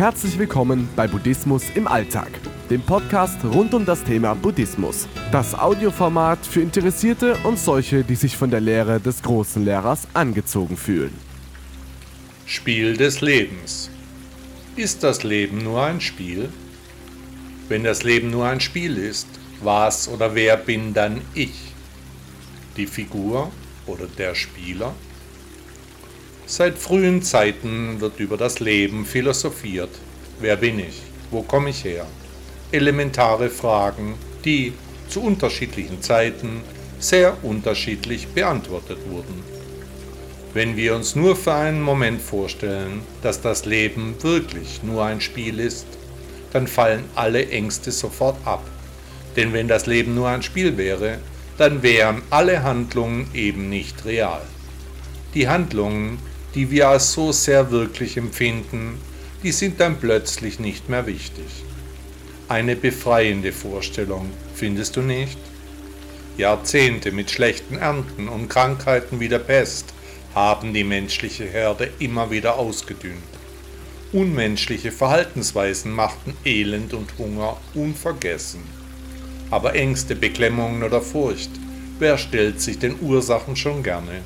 Herzlich willkommen bei Buddhismus im Alltag, dem Podcast rund um das Thema Buddhismus. Das Audioformat für Interessierte und solche, die sich von der Lehre des großen Lehrers angezogen fühlen. Spiel des Lebens. Ist das Leben nur ein Spiel? Wenn das Leben nur ein Spiel ist, was oder wer bin dann ich? Die Figur oder der Spieler? Seit frühen Zeiten wird über das Leben philosophiert. Wer bin ich? Wo komme ich her? Elementare Fragen, die zu unterschiedlichen Zeiten sehr unterschiedlich beantwortet wurden. Wenn wir uns nur für einen Moment vorstellen, dass das Leben wirklich nur ein Spiel ist, dann fallen alle Ängste sofort ab. Denn wenn das Leben nur ein Spiel wäre, dann wären alle Handlungen eben nicht real. Die Handlungen, die wir als so sehr wirklich empfinden, die sind dann plötzlich nicht mehr wichtig. Eine befreiende Vorstellung, findest du nicht? Jahrzehnte mit schlechten Ernten und Krankheiten wie der Pest haben die menschliche Herde immer wieder ausgedünnt. Unmenschliche Verhaltensweisen machten Elend und Hunger unvergessen. Aber Ängste, Beklemmungen oder Furcht, wer stellt sich den Ursachen schon gerne?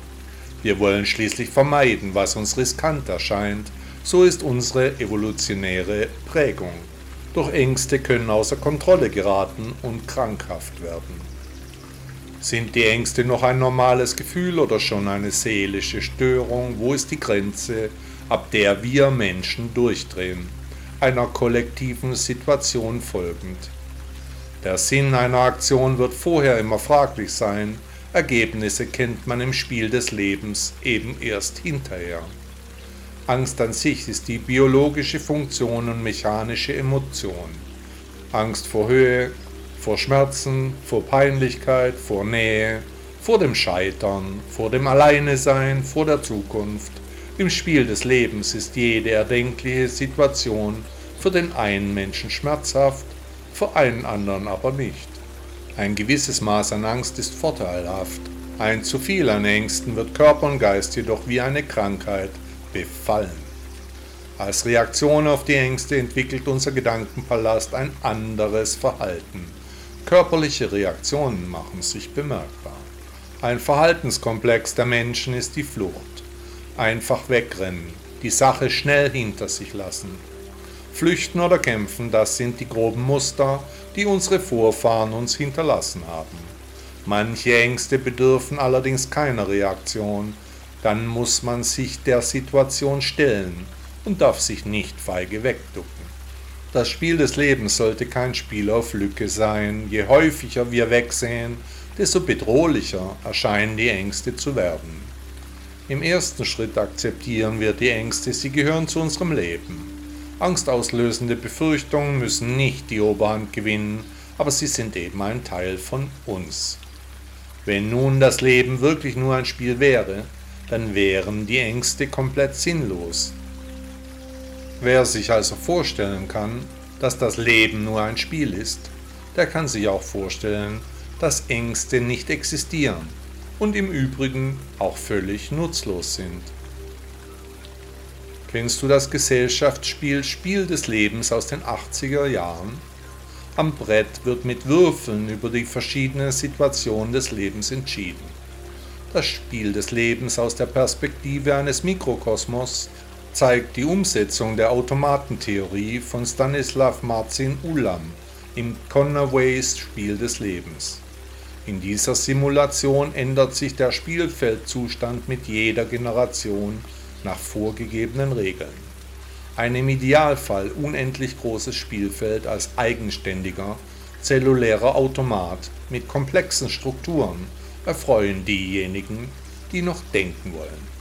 Wir wollen schließlich vermeiden, was uns riskant erscheint, so ist unsere evolutionäre Prägung. Doch Ängste können außer Kontrolle geraten und krankhaft werden. Sind die Ängste noch ein normales Gefühl oder schon eine seelische Störung? Wo ist die Grenze, ab der wir Menschen durchdrehen, einer kollektiven Situation folgend? Der Sinn einer Aktion wird vorher immer fraglich sein, Ergebnisse kennt man im Spiel des Lebens eben erst hinterher. Angst an sich ist die biologische Funktion und mechanische Emotion. Angst vor Höhe, vor Schmerzen, vor Peinlichkeit, vor Nähe, vor dem Scheitern, vor dem Alleinesein, vor der Zukunft. Im Spiel des Lebens ist jede erdenkliche Situation für den einen Menschen schmerzhaft, für einen anderen aber nicht. Ein gewisses Maß an Angst ist vorteilhaft. Ein zu viel an Ängsten wird Körper und Geist jedoch wie eine Krankheit befallen. Als Reaktion auf die Ängste entwickelt unser Gedankenpalast ein anderes Verhalten. Körperliche Reaktionen machen sich bemerkbar. Ein Verhaltenskomplex der Menschen ist die Flucht. Einfach wegrennen, die Sache schnell hinter sich lassen. Flüchten oder kämpfen, das sind die groben Muster, die unsere Vorfahren uns hinterlassen haben. Manche Ängste bedürfen allerdings keiner Reaktion, dann muss man sich der Situation stellen und darf sich nicht feige wegducken. Das Spiel des Lebens sollte kein Spiel auf Lücke sein. Je häufiger wir wegsehen, desto bedrohlicher erscheinen die Ängste zu werden. Im ersten Schritt akzeptieren wir die Ängste, sie gehören zu unserem Leben. Angstauslösende Befürchtungen müssen nicht die Oberhand gewinnen, aber sie sind eben ein Teil von uns. Wenn nun das Leben wirklich nur ein Spiel wäre, dann wären die Ängste komplett sinnlos. Wer sich also vorstellen kann, dass das Leben nur ein Spiel ist, der kann sich auch vorstellen, dass Ängste nicht existieren und im Übrigen auch völlig nutzlos sind. Kennst du das Gesellschaftsspiel Spiel des Lebens aus den 80er Jahren? Am Brett wird mit Würfeln über die verschiedenen Situationen des Lebens entschieden. Das Spiel des Lebens aus der Perspektive eines Mikrokosmos zeigt die Umsetzung der Automatentheorie von Stanislav Marcin Ulam im Conways Spiel des Lebens. In dieser Simulation ändert sich der Spielfeldzustand mit jeder Generation nach vorgegebenen Regeln. Ein im Idealfall unendlich großes Spielfeld als eigenständiger, zellulärer Automat mit komplexen Strukturen erfreuen diejenigen, die noch denken wollen.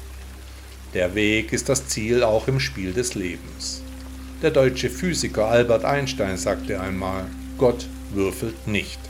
Der Weg ist das Ziel auch im Spiel des Lebens. Der deutsche Physiker Albert Einstein sagte einmal, Gott würfelt nicht.